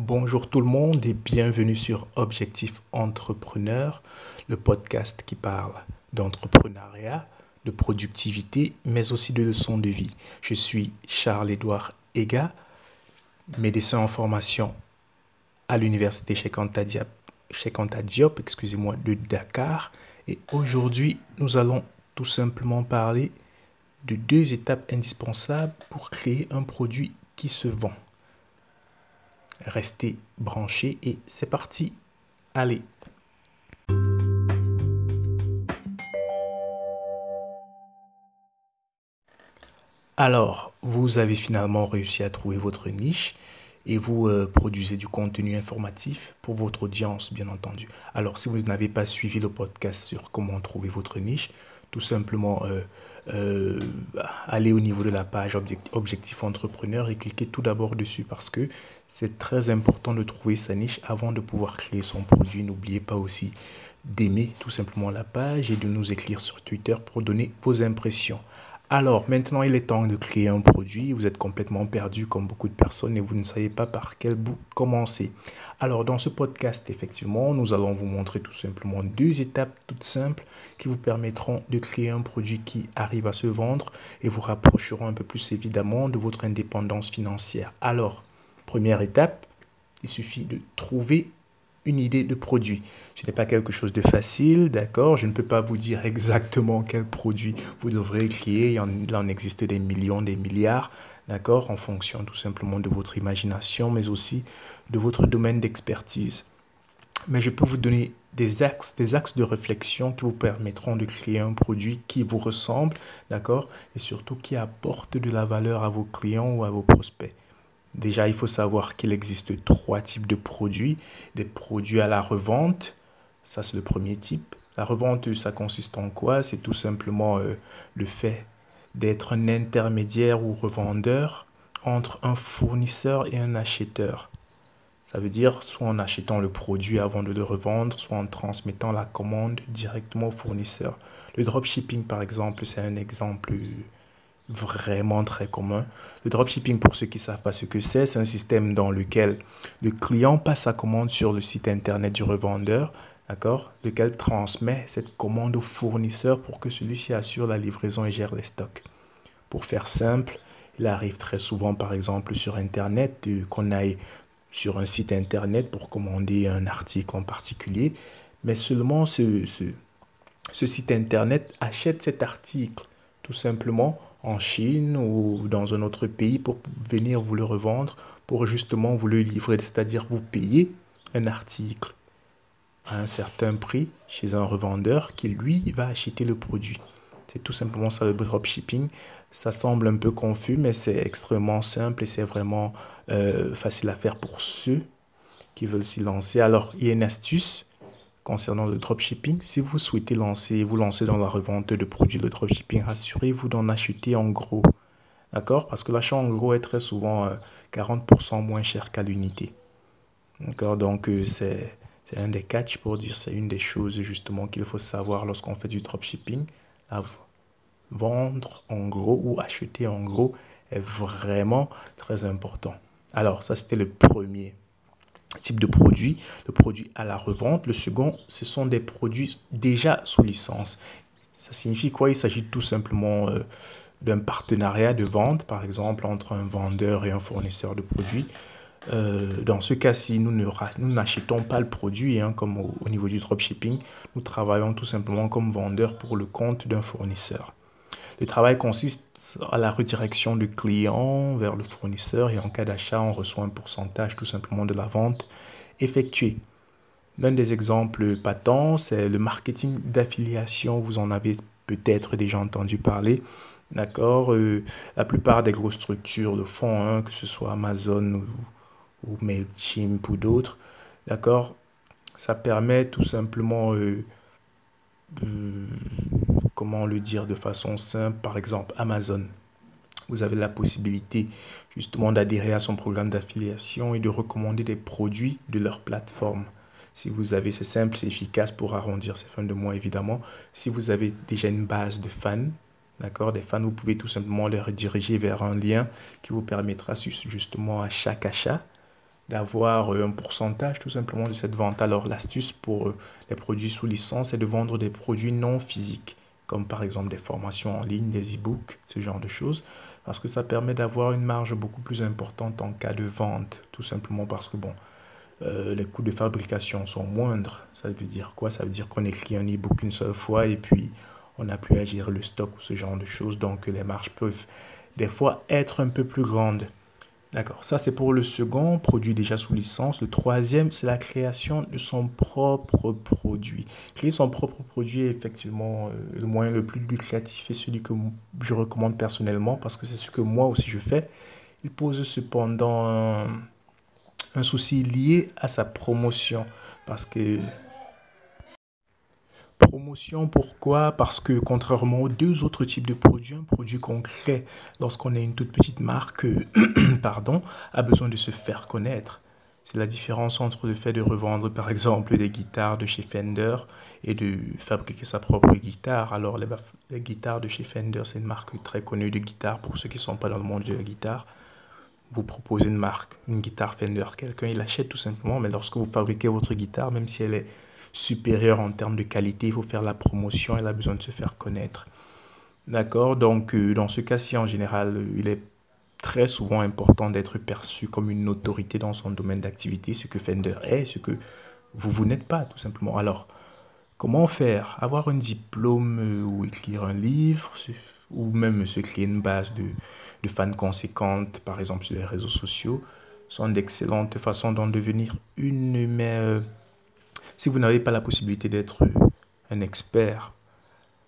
Bonjour tout le monde et bienvenue sur Objectif Entrepreneur, le podcast qui parle d'entrepreneuriat, de productivité, mais aussi de leçons de vie. Je suis Charles-Édouard Ega, médecin en formation à l'université Cheikh excusez-moi, de Dakar. Et aujourd'hui, nous allons tout simplement parler de deux étapes indispensables pour créer un produit qui se vend. Restez branchés et c'est parti. Allez. Alors, vous avez finalement réussi à trouver votre niche et vous euh, produisez du contenu informatif pour votre audience, bien entendu. Alors, si vous n'avez pas suivi le podcast sur comment trouver votre niche, tout simplement euh, euh, aller au niveau de la page Objectif Entrepreneur et cliquer tout d'abord dessus parce que c'est très important de trouver sa niche avant de pouvoir créer son produit. N'oubliez pas aussi d'aimer tout simplement la page et de nous écrire sur Twitter pour donner vos impressions. Alors maintenant, il est temps de créer un produit. Vous êtes complètement perdu comme beaucoup de personnes et vous ne savez pas par quel bout commencer. Alors dans ce podcast, effectivement, nous allons vous montrer tout simplement deux étapes toutes simples qui vous permettront de créer un produit qui arrive à se vendre et vous rapprocheront un peu plus évidemment de votre indépendance financière. Alors, première étape, il suffit de trouver une idée de produit. Ce n'est pas quelque chose de facile, d'accord? Je ne peux pas vous dire exactement quel produit vous devrez créer. Il en, en existe des millions, des milliards, d'accord? En fonction tout simplement de votre imagination, mais aussi de votre domaine d'expertise. Mais je peux vous donner des axes, des axes de réflexion qui vous permettront de créer un produit qui vous ressemble, d'accord? Et surtout qui apporte de la valeur à vos clients ou à vos prospects. Déjà, il faut savoir qu'il existe trois types de produits. Des produits à la revente, ça c'est le premier type. La revente, ça consiste en quoi? C'est tout simplement euh, le fait d'être un intermédiaire ou revendeur entre un fournisseur et un acheteur. Ça veut dire soit en achetant le produit avant de le revendre, soit en transmettant la commande directement au fournisseur. Le dropshipping, par exemple, c'est un exemple vraiment très commun. Le dropshipping, pour ceux qui ne savent pas ce que c'est, c'est un système dans lequel le client passe sa commande sur le site internet du revendeur, d'accord, lequel transmet cette commande au fournisseur pour que celui-ci assure la livraison et gère les stocks. Pour faire simple, il arrive très souvent, par exemple, sur internet, qu'on aille sur un site internet pour commander un article en particulier, mais seulement ce, ce site internet achète cet article tout simplement en Chine ou dans un autre pays pour venir vous le revendre, pour justement vous le livrer, c'est-à-dire vous payer un article à un certain prix chez un revendeur qui lui va acheter le produit. C'est tout simplement ça le dropshipping. Ça semble un peu confus, mais c'est extrêmement simple et c'est vraiment euh, facile à faire pour ceux qui veulent s'y lancer. Alors, il y a une astuce concernant le dropshipping, si vous souhaitez lancer, vous lancer dans la revente de produits de dropshipping, rassurez-vous d'en acheter en gros. D'accord? Parce que l'achat en gros est très souvent 40% euh, moins cher qu'à l'unité. D'accord? Donc, euh, c'est un des catchs pour dire, c'est une des choses justement qu'il faut savoir lorsqu'on fait du dropshipping. vendre en gros ou acheter en gros est vraiment très important. Alors, ça, c'était le premier type de produit, le produit à la revente. Le second, ce sont des produits déjà sous licence. Ça signifie quoi? Il s'agit tout simplement euh, d'un partenariat de vente, par exemple, entre un vendeur et un fournisseur de produits. Euh, dans ce cas-ci, nous n'achetons pas le produit hein, comme au, au, niveau du dropshipping. Nous travaillons tout simplement comme vendeur pour le compte d'un fournisseur. Le travail consiste à la redirection du client vers le fournisseur et en cas d'achat, on reçoit un pourcentage tout simplement de la vente effectuée. L'un des exemples patents, c'est le marketing d'affiliation. Vous en avez peut-être déjà entendu parler. D'accord? Euh, La plupart des grosses structures le font, hein, que ce soit Amazon ou, MailChimp ou d'autres. D'accord? Ça permet tout simplement euh, comment le dire de façon simple, par exemple Amazon. Vous avez la possibilité justement d'adhérer à son programme d'affiliation et de recommander des produits de leur plateforme. Si vous avez, c'est simple, c'est efficace pour arrondir ces fins de mois évidemment. Si vous avez déjà une base de fans, d'accord, des fans, vous pouvez tout simplement les rediriger vers un lien qui vous permettra justement à chaque achat d'avoir un pourcentage tout simplement de cette vente. Alors l'astuce pour les produits sous licence est de vendre des produits non physiques, comme par exemple des formations en ligne, des e-books, ce genre de choses, parce que ça permet d'avoir une marge beaucoup plus importante en cas de vente, tout simplement parce que bon, les coûts de fabrication sont moindres. Ça veut dire quoi? Ça veut dire qu'on écrit un e-book une seule fois et puis on n'a plus à gérer le stock ou ce genre de choses. Donc les marges peuvent des fois être un peu plus grandes. D'accord, ça c'est pour le second produit déjà sous licence. Le troisième, c'est la création de son propre produit. Créer son propre produit est effectivement euh, le moyen le plus lucratif et celui que je recommande personnellement parce que c'est ce que moi aussi je fais. Il pose cependant un, un souci lié à sa promotion parce que Promotion, pourquoi? Parce que contrairement aux deux autres types de produits, un produit concret, lorsqu'on est une toute petite marque, pardon, a besoin de se faire connaître. C'est la différence entre le fait de revendre par exemple des guitares de chez Fender et de fabriquer sa propre guitare. Alors les, guitares de chez Fender, c'est une marque très connue de guitare pour ceux qui ne sont pas dans le monde de la guitare. Vous proposez une marque, une guitare Fender, quelqu'un il l'achète tout simplement, mais lorsque vous fabriquez votre guitare, même si elle est supérieur en termes de qualité, il faut faire la promotion, elle a besoin de se faire connaître. D'accord? Donc, euh, dans ce cas-ci, en général, il est très souvent important d'être perçu comme une autorité dans son domaine d'activité, ce que Fender est, ce que vous, vous n'êtes pas, tout simplement. Alors, comment faire? Avoir un diplôme euh, ou écrire un livre, ou même se créer une base de, de fans conséquentes, par exemple sur les réseaux sociaux, sont d'excellentes façons d'en devenir une, mais euh, si vous n'avez pas la possibilité d'être un expert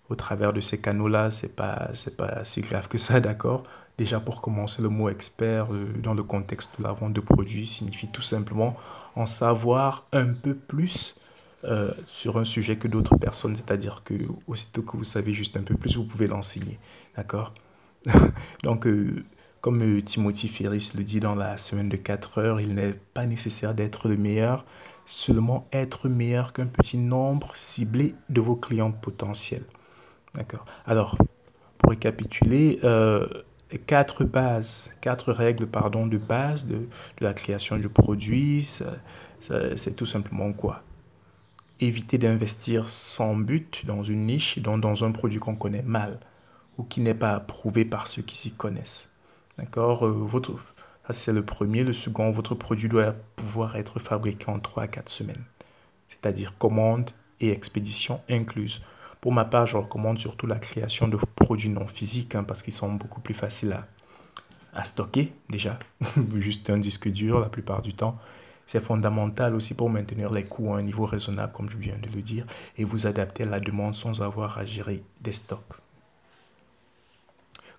au travers de ces canaux-là, c'est pas pas si grave que ça, d'accord? Déjà pour commencer, le mot expert euh, dans le contexte de la vente de produits signifie tout simplement en savoir un peu plus euh, sur un sujet que d'autres personnes, c'est-à-dire que aussitôt que vous savez juste un peu plus, vous pouvez l'enseigner, d'accord? Donc euh, comme Timothy Ferris le dit dans la semaine de 4 heures, il n'est pas nécessaire d'être le meilleur, seulement être meilleur qu'un petit nombre ciblé de vos clients potentiels. D'accord Alors, pour récapituler, euh, quatre bases, quatre règles pardon, de base de, la création du produit, c'est tout simplement quoi? Éviter d'investir sans but dans une niche, dans, dans un produit qu'on connaît mal ou qui n'est pas approuvé par ceux qui s'y connaissent. D'accord? Euh, c'est le premier. Le second, votre produit doit pouvoir être fabriqué en 3 à 4 semaines. C'est-à-dire commande et expédition incluses. Pour ma part, je recommande surtout la création de produits non physiques hein, parce qu'ils sont beaucoup plus faciles à stocker déjà. Juste un disque dur la plupart du temps. C'est fondamental aussi pour maintenir les coûts à un niveau raisonnable, comme je viens de le dire, et vous adapter à la demande sans avoir à gérer des stocks.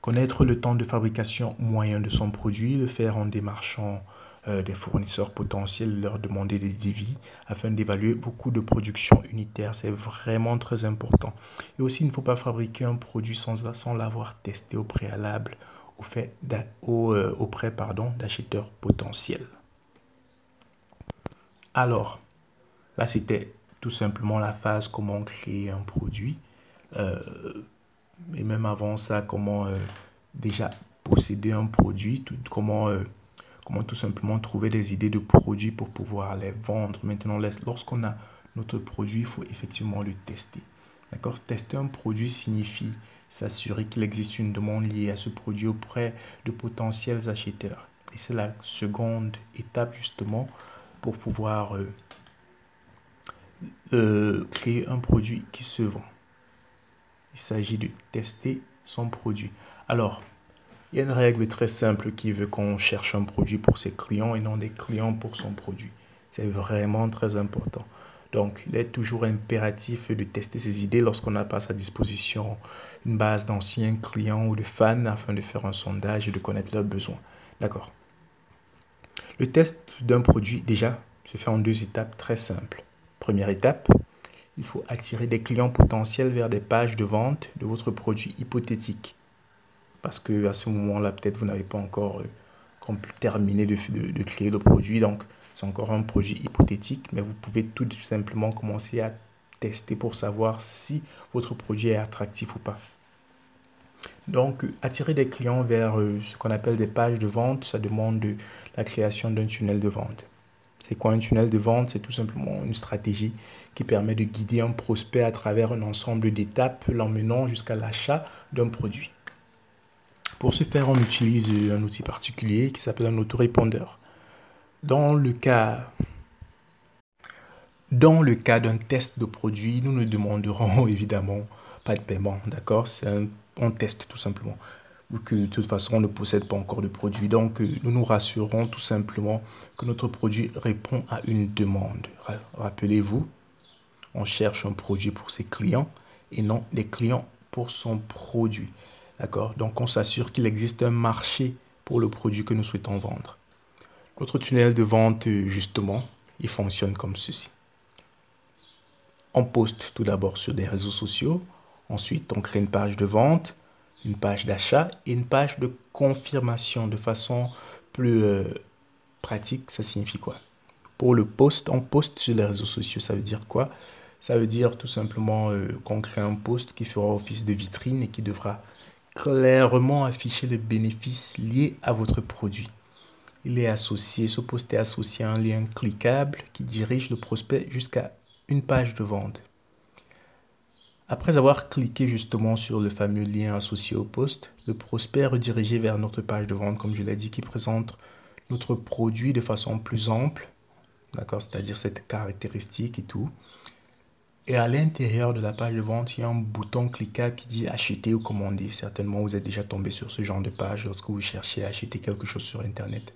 Connaître le temps de fabrication moyen de son produit, le faire en démarchant euh, des fournisseurs potentiels, leur demander des devis afin d'évaluer beaucoup de production unitaire. C'est vraiment très important. Et aussi, il ne faut pas fabriquer un produit sans, sans l'avoir testé au préalable au fait euh, auprès d'acheteurs potentiels. Alors, là, c'était tout simplement la phase comment créer un produit. Euh, et même avant ça, comment euh, déjà posséder un produit, tout, comment, euh, comment tout simplement trouver des idées de produits pour pouvoir les vendre. Maintenant, lorsqu'on a notre produit, il faut effectivement le tester. D'accord? Tester un produit signifie s'assurer qu'il existe une demande liée à ce produit auprès de potentiels acheteurs. Et c'est la seconde étape justement pour pouvoir euh, créer un produit qui se vend. Il s'agit de tester son produit. Alors, il y a une règle très simple qui veut qu'on cherche un produit pour ses clients et non des clients pour son produit. C'est vraiment très important. Donc, il est toujours impératif de tester ses idées lorsqu'on n'a pas à sa disposition une base d'anciens clients ou de fans afin de faire un sondage et de connaître leurs besoins. D'accord. Le test d'un produit, déjà, se fait en deux étapes très simples. Première étape, il faut attirer des clients potentiels vers des pages de vente de votre produit hypothétique. Parce que à ce moment-là, peut-être vous n'avez pas encore euh, terminé de, créer le produit. Donc, c'est encore un produit hypothétique, mais vous pouvez tout simplement commencer à tester pour savoir si votre produit est attractif ou pas. Donc, attirer des clients vers euh, ce qu'on appelle des pages de vente, ça demande la création d'un tunnel de vente. Quoi un tunnel de vente C'est tout simplement une stratégie qui permet de guider un prospect à travers un ensemble d'étapes, l'emmenant jusqu'à l'achat d'un produit. Pour ce faire, on utilise un outil particulier qui s'appelle un autorépondeur. Dans le cas dans le cas d'un test de produit, nous ne demanderons évidemment pas de paiement, d'accord? C'est un, on teste tout simplement. Ou que de toute façon, on ne possède pas encore de produit. Donc, euh, nous nous rassurons tout simplement que notre produit répond à une demande. Rappelez-vous, on cherche un produit pour ses clients et non des clients pour son produit. D'accord? Donc, on s'assure qu'il existe un marché pour le produit que nous souhaitons vendre. Notre tunnel de vente, euh, justement, il fonctionne comme ceci. On poste tout d'abord sur des réseaux sociaux. Ensuite, on crée une page de vente, une page d'achat et une page de confirmation de façon plus euh, pratique. Ça signifie quoi? Pour le post, on poste sur les réseaux sociaux. Ça veut dire quoi? Ça veut dire tout simplement euh, qu'on crée un post qui fera office de vitrine et qui devra clairement afficher les bénéfices liés à votre produit. Il est associé, ce post est associé à un lien cliquable qui dirige le prospect jusqu'à une page de vente. Après avoir cliqué justement sur le fameux lien associé au poste, le prospect est redirigé vers notre page de vente, comme je l'ai dit, qui présente notre produit de façon plus ample, d'accord, c'est-à-dire cette caractéristique et tout. Et à l'intérieur de la page de vente, il y a un bouton cliquable qui dit acheter ou commander. Certainement, vous êtes déjà tombé sur ce genre de page lorsque vous cherchez à acheter quelque chose sur Internet.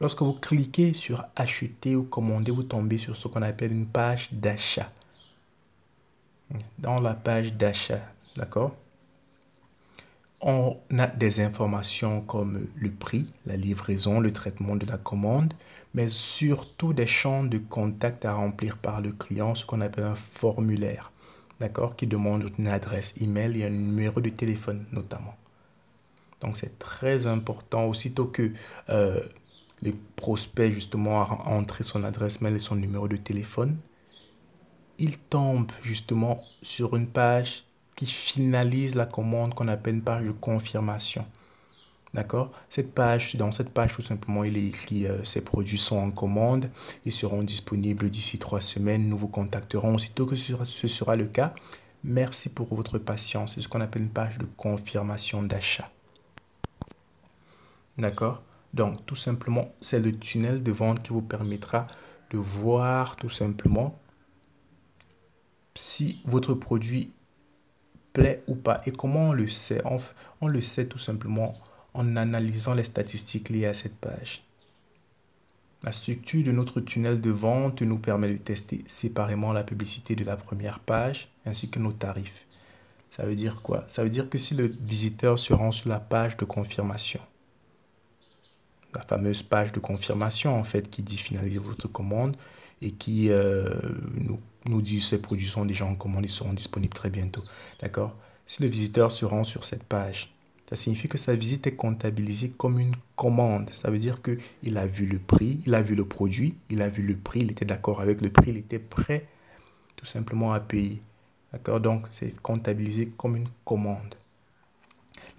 Lorsque vous cliquez sur acheter ou commander, vous tombez sur ce qu'on appelle une page d'achat. Dans la page d'achat, d'accord? On a des informations comme le prix, la livraison, le traitement de la commande, mais surtout des champs de contact à remplir par le client, ce qu'on appelle un formulaire, d'accord? Qui demande une adresse email et un numéro de téléphone notamment. Donc c'est très important. Aussitôt que euh, le prospect justement a entré son adresse mail et son numéro de téléphone, il tombe justement sur une page qui finalise la commande qu'on appelle une page de confirmation. D'accord? Cette page, dans cette page, tout simplement, il est écrit euh, ces produits sont en commande, ils seront disponibles d'ici trois semaines. Nous vous contacterons aussitôt que ce sera le cas. Merci pour votre patience. C'est ce qu'on appelle une page de confirmation d'achat. D'accord? Donc, tout simplement, c'est le tunnel de vente qui vous permettra de voir tout simplement si votre produit plaît ou pas. Et comment on le sait on, le sait tout simplement en analysant les statistiques liées à cette page. La structure de notre tunnel de vente nous permet de tester séparément la publicité de la première page ainsi que nos tarifs. Ça veut dire quoi? Ça veut dire que si le visiteur se rend sur la page de confirmation, la fameuse page de confirmation en fait qui dit finaliser votre commande et qui euh, nous, nous dit ces produits sont déjà en commande, ils seront disponibles très bientôt. D'accord? Si le visiteur se rend sur cette page, ça signifie que sa visite est comptabilisée comme une commande. Ça veut dire qu'il a vu le prix, il a vu le produit, il a vu le prix, il était d'accord avec le prix, il était prêt tout simplement à payer. D'accord? Donc, c'est comptabilisé comme une commande.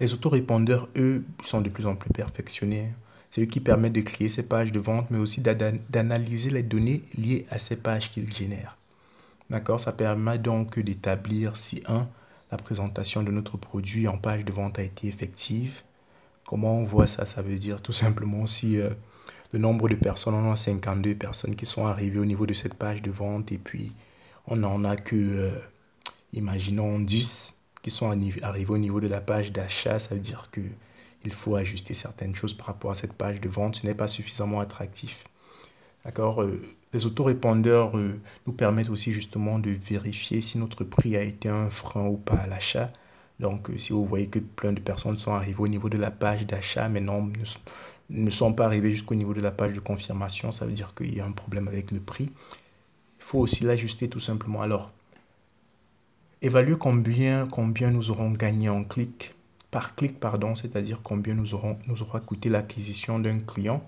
Les autorépondeurs, eux, sont de plus en plus perfectionnés. C'est qui permettent de créer ces pages de vente, mais aussi d'analyser les données liées à ces pages qu'ils génèrent. D'accord? Ça permet donc d'établir si, un, la présentation de notre produit en page de vente a été effective. Comment on voit ça? Ça veut dire tout simplement si euh, le nombre de personnes, on a 52 personnes qui sont arrivées au niveau de cette page de vente et puis on n'en a que, euh, imaginons, 10 qui sont arrivés au niveau de la page d'achat. Ça veut dire que il faut ajuster certaines choses par rapport à cette page de vente. Ce n'est pas suffisamment attractif. D'accord euh, Les autorépondeurs euh, nous permettent aussi justement de vérifier si notre prix a été un frein ou pas à l'achat. Donc, euh, si vous voyez que plein de personnes sont arrivées au niveau de la page d'achat, mais non, ne, sont pas arrivées jusqu'au niveau de la page de confirmation, ça veut dire qu'il y a un problème avec le prix. Il faut aussi l'ajuster tout simplement. Alors, évaluer combien, combien nous aurons gagné en clic par clic, pardon, c'est-à-dire combien nous, aurons, nous coûté l'acquisition d'un client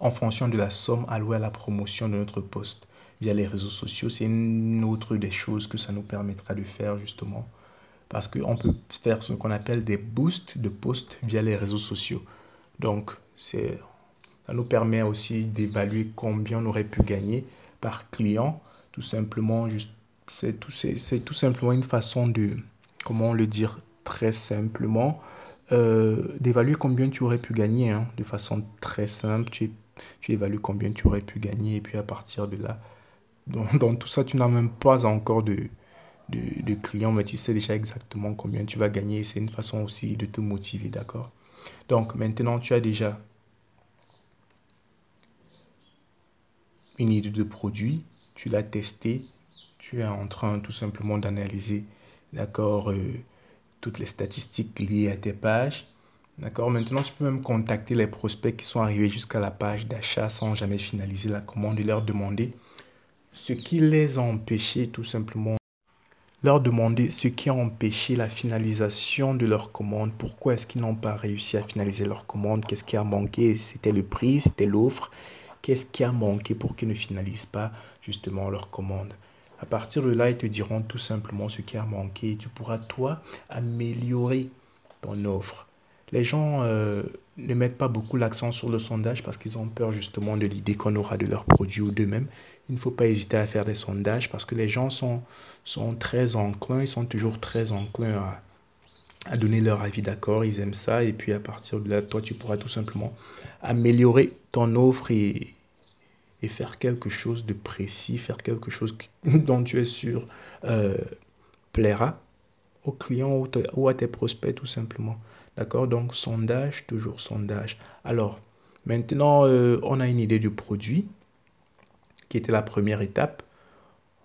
en fonction de la somme allouée à la promotion de notre poste via les réseaux sociaux. C'est une autre des choses que ça nous permettra de faire justement parce qu'on peut faire ce qu'on appelle des boosts de posts via les réseaux sociaux. Donc, ça nous permet aussi d'évaluer combien on aurait pu gagner par client. Tout simplement, c'est tout, c'est, tout simplement une façon de, comment le dire très simplement, euh, d'évaluer combien tu aurais pu gagner hein, de façon très simple. Tu, tu évalues combien tu aurais pu gagner et puis à partir de là, dans, tout ça, tu n'as même pas encore de, de, de clients, mais tu sais déjà exactement combien tu vas gagner. C'est une façon aussi de te motiver, d'accord? Donc maintenant, tu as déjà une idée de produit, tu l'as testé, tu es en train tout simplement d'analyser, d'accord, euh, toutes les statistiques liées à tes pages. D'accord? Maintenant, tu peux même contacter les prospects qui sont arrivés jusqu'à la page d'achat sans jamais finaliser la commande et leur demander ce qui les a empêchés tout simplement. Leur demander ce qui a empêché la finalisation de leur commande. Pourquoi est-ce qu'ils n'ont pas réussi à finaliser leur commande? Qu'est-ce qui a manqué? C'était le prix, c'était l'offre. Qu'est-ce qui a manqué pour qu'ils ne finalisent pas justement leur commande? À partir de là, ils te diront tout simplement ce qui a manqué tu pourras, toi, améliorer ton offre. Les gens euh, ne mettent pas beaucoup l'accent sur le sondage parce qu'ils ont peur justement de l'idée qu'on aura de leurs produits ou d'eux-mêmes. Il ne faut pas hésiter à faire des sondages parce que les gens sont, sont très enclins, ils sont toujours très enclins à, à donner leur avis d'accord, ils aiment ça, et puis à partir de là, toi, tu pourras tout simplement améliorer ton offre et, et faire quelque chose de précis, faire quelque chose dont tu es sûr euh, plaira aux clients ou, à tes prospects tout simplement. D'accord? Donc sondage, toujours sondage. Alors, maintenant, euh, on a une idée du produit qui était la première étape.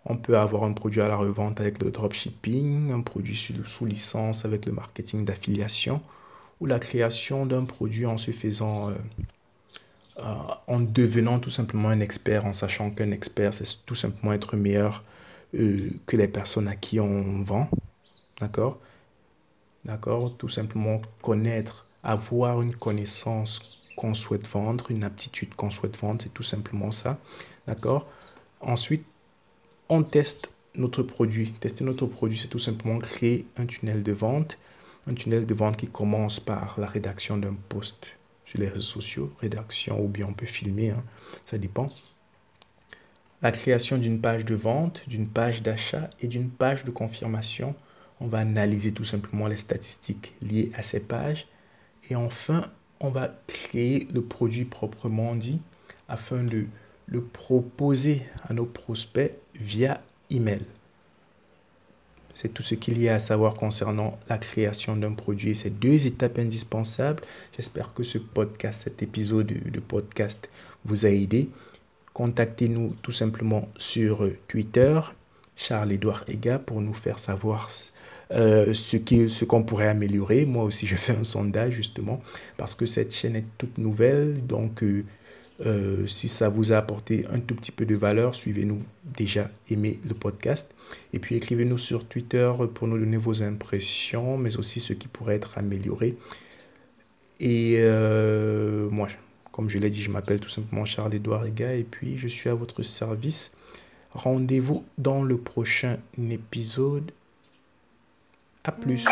On peut avoir un produit à la revente avec le dropshipping, un produit sous, licence avec le marketing d'affiliation, ou la création d'un produit en se faisant, euh, euh, en devenant tout simplement un expert, en sachant qu'un expert, c'est tout simplement être meilleur euh, que les personnes à qui on vend. D'accord? D'accord? Tout simplement connaître, avoir une connaissance qu'on souhaite vendre, une aptitude qu'on souhaite vendre, c'est tout simplement ça. D'accord? Ensuite, on teste notre produit. Tester notre produit, c'est tout simplement créer un tunnel de vente. Un tunnel de vente qui commence par la rédaction d'un post sur les réseaux sociaux, rédaction ou bien on peut filmer, hein, ça dépend. La création d'une page de vente, d'une page d'achat et d'une page de confirmation. On va analyser tout simplement les statistiques liées à ces pages. Et enfin, on va créer le produit proprement dit afin de le proposer à nos prospects via email. C'est tout ce qu'il y a à savoir concernant la création d'un produit. Ces deux étapes indispensables. J'espère que ce podcast, cet épisode de podcast vous a aidé. Contactez-nous tout simplement sur Twitter, Charles-Édouard Ega, pour nous faire savoir euh, ce qu'on ce qu'on pourrait améliorer. Moi aussi, je fais un sondage justement parce que cette chaîne est toute nouvelle. Donc, euh, euh, si ça vous a apporté un tout petit peu de valeur, suivez-nous déjà, aimez le podcast. Et puis écrivez-nous sur Twitter pour nous donner vos impressions, mais aussi ce qui pourrait être amélioré. Et euh, moi, comme je l'ai dit, je m'appelle tout simplement Charles-Édouard Ega et puis je suis à votre service. Rendez-vous dans le prochain épisode. À plus.